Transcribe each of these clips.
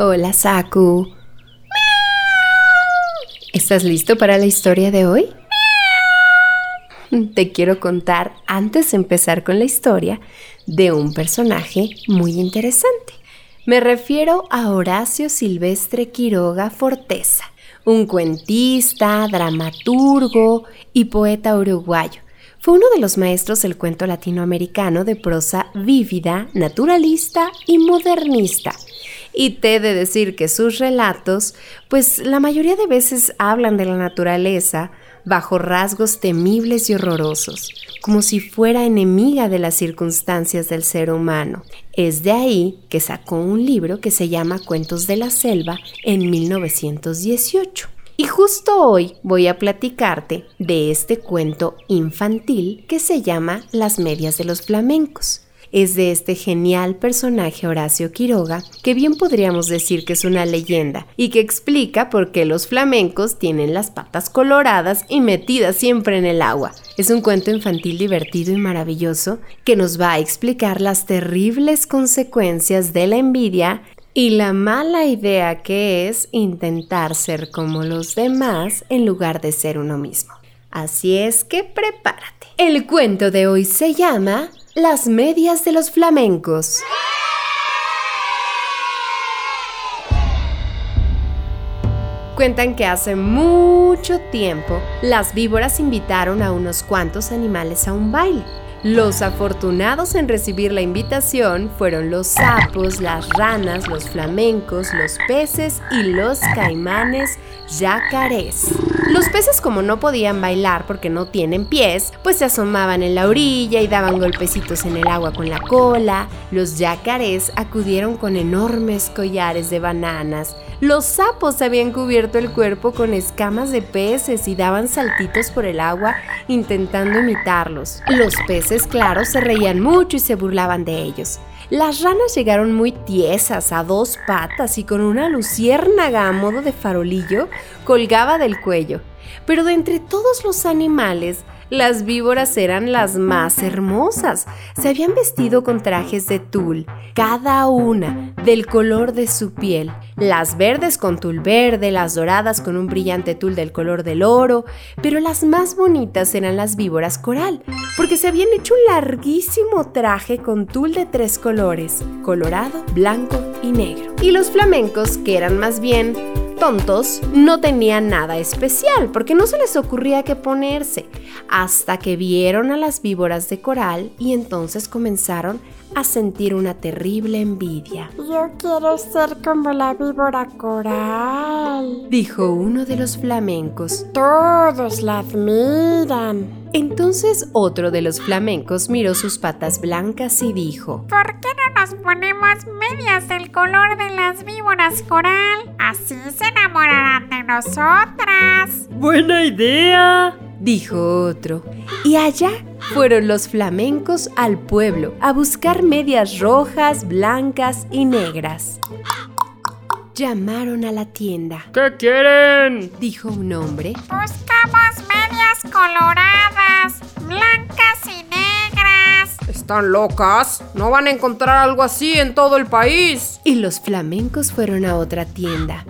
Hola, Saku. ¿Estás listo para la historia de hoy? Te quiero contar, antes de empezar con la historia, de un personaje muy interesante. Me refiero a Horacio Silvestre Quiroga Forteza, un cuentista, dramaturgo y poeta uruguayo. Fue uno de los maestros del cuento latinoamericano de prosa vívida, naturalista y modernista. Y te de decir que sus relatos, pues la mayoría de veces hablan de la naturaleza bajo rasgos temibles y horrorosos, como si fuera enemiga de las circunstancias del ser humano. Es de ahí que sacó un libro que se llama Cuentos de la Selva en 1918. Y justo hoy voy a platicarte de este cuento infantil que se llama Las medias de los flamencos es de este genial personaje Horacio Quiroga, que bien podríamos decir que es una leyenda y que explica por qué los flamencos tienen las patas coloradas y metidas siempre en el agua. Es un cuento infantil divertido y maravilloso que nos va a explicar las terribles consecuencias de la envidia y la mala idea que es intentar ser como los demás en lugar de ser uno mismo. Así es que prepárate. El cuento de hoy se llama las medias de los flamencos. Cuentan que hace mucho tiempo las víboras invitaron a unos cuantos animales a un baile. Los afortunados en recibir la invitación fueron los sapos, las ranas, los flamencos, los peces y los caimanes yacarés. Los peces como no podían bailar porque no tienen pies, pues se asomaban en la orilla y daban golpecitos en el agua con la cola. Los yacarés acudieron con enormes collares de bananas. Los sapos habían cubierto el cuerpo con escamas de peces y daban saltitos por el agua intentando imitarlos. Los peces, claro, se reían mucho y se burlaban de ellos. Las ranas llegaron muy tiesas, a dos patas y con una luciérnaga a modo de farolillo colgaba del cuello. Pero de entre todos los animales, las víboras eran las más hermosas. Se habían vestido con trajes de tul, cada una del color de su piel. Las verdes con tul verde, las doradas con un brillante tul del color del oro, pero las más bonitas eran las víboras coral, porque se habían hecho un larguísimo traje con tul de tres colores, colorado, blanco y negro. Y los flamencos, que eran más bien tontos no tenían nada especial porque no se les ocurría qué ponerse hasta que vieron a las víboras de coral y entonces comenzaron a sentir una terrible envidia. Yo quiero ser como la víbora coral. Dijo uno de los flamencos. Todos la admiran. Entonces otro de los flamencos miró sus patas blancas y dijo, ¿Por qué no nos ponemos medias del color de las víboras coral? Así se enamorarán de nosotras. ¡Buena idea! dijo otro. Y allá fueron los flamencos al pueblo a buscar medias rojas, blancas y negras. Llamaron a la tienda, ¿Qué quieren? dijo un hombre, Buscamos medias coloradas, blancas y negras. ¿Están locas? No van a encontrar algo así en todo el país. y los flamencos fueron a otra tienda.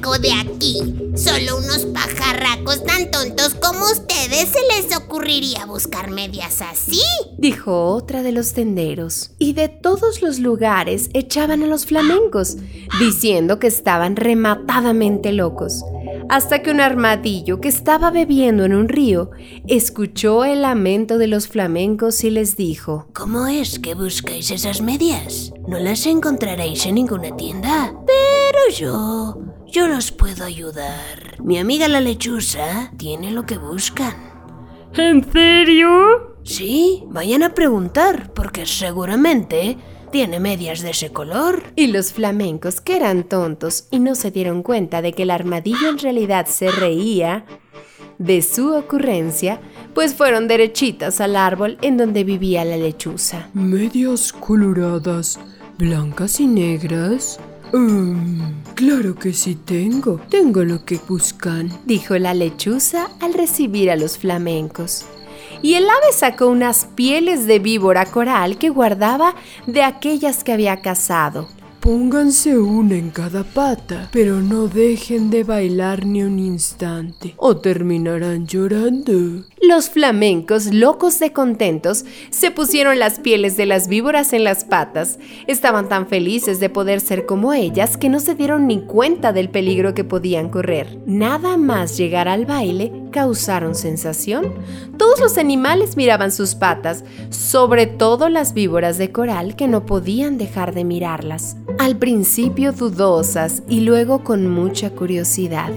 Largo de aquí. Solo unos pajarracos tan tontos como ustedes se les ocurriría buscar medias así. dijo otra de los tenderos. Y de todos los lugares echaban a los flamencos, diciendo que estaban rematadamente locos. Hasta que un armadillo que estaba bebiendo en un río escuchó el lamento de los flamencos y les dijo, ¿Cómo es que buscáis esas medias? No las encontraréis en ninguna tienda. Pero yo, yo los puedo ayudar. Mi amiga la lechuza tiene lo que buscan. ¿En serio? Sí, vayan a preguntar, porque seguramente tiene medias de ese color. Y los flamencos, que eran tontos y no se dieron cuenta de que el armadillo en realidad se reía de su ocurrencia, pues fueron derechitas al árbol en donde vivía la lechuza. Medias coloradas, blancas y negras. Mm, claro que sí tengo. Tengo lo que buscan. dijo la lechuza al recibir a los flamencos. Y el ave sacó unas pieles de víbora coral que guardaba de aquellas que había cazado. Pónganse una en cada pata, pero no dejen de bailar ni un instante, o terminarán llorando. Los flamencos, locos de contentos, se pusieron las pieles de las víboras en las patas. Estaban tan felices de poder ser como ellas que no se dieron ni cuenta del peligro que podían correr. Nada más llegar al baile causaron sensación. Todos los animales miraban sus patas, sobre todo las víboras de coral que no podían dejar de mirarlas. Al principio dudosas y luego con mucha curiosidad.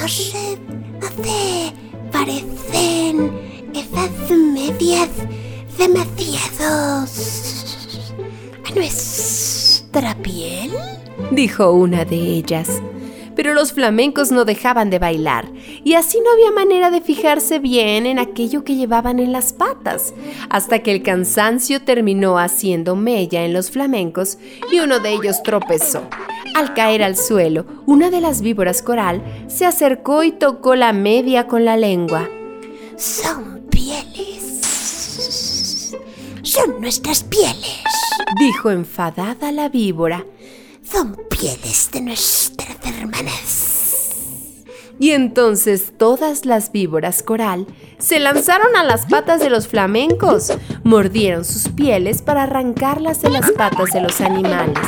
No sé, hace... parecen esas medias demasiados... a nuestra piel. dijo una de ellas. Pero los flamencos no dejaban de bailar, y así no había manera de fijarse bien en aquello que llevaban en las patas, hasta que el cansancio terminó haciendo mella en los flamencos y uno de ellos tropezó. Al caer al suelo, una de las víboras coral se acercó y tocó la media con la lengua. Son pieles. Son nuestras pieles. Dijo enfadada la víbora. Son pieles de nuestras hermanas. Y entonces todas las víboras coral se lanzaron a las patas de los flamencos, mordieron sus pieles para arrancarlas de las patas de los animales.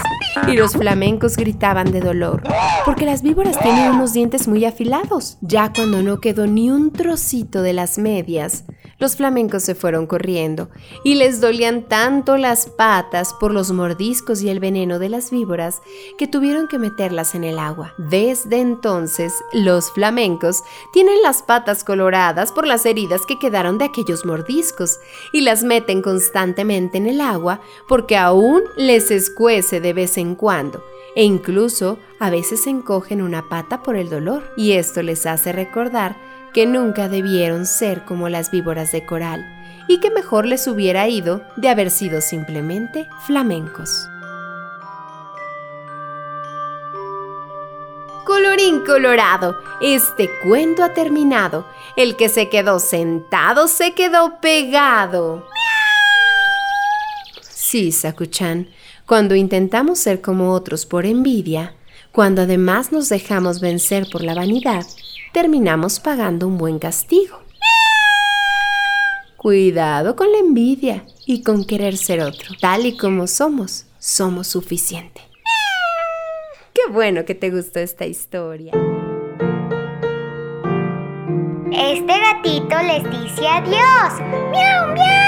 Y los flamencos gritaban de dolor, porque las víboras tienen unos dientes muy afilados. Ya cuando no quedó ni un trocito de las medias, los flamencos se fueron corriendo y les dolían tanto las patas por los mordiscos y el veneno de las víboras que tuvieron que meterlas en el agua. Desde entonces, los flamencos tienen las patas coloradas por las heridas que quedaron de aquellos mordiscos y las meten constantemente en el agua porque aún les escuece de vez en cuando e incluso a veces encogen una pata por el dolor y esto les hace recordar que nunca debieron ser como las víboras de coral y que mejor les hubiera ido de haber sido simplemente flamencos. Colorín colorado, este cuento ha terminado. El que se quedó sentado se quedó pegado. Sí, Sakuchan, cuando intentamos ser como otros por envidia, cuando además nos dejamos vencer por la vanidad, terminamos pagando un buen castigo. Cuidado con la envidia y con querer ser otro. Tal y como somos, somos suficiente. Qué bueno que te gustó esta historia. Este gatito les dice adiós. ¡Miau, miau!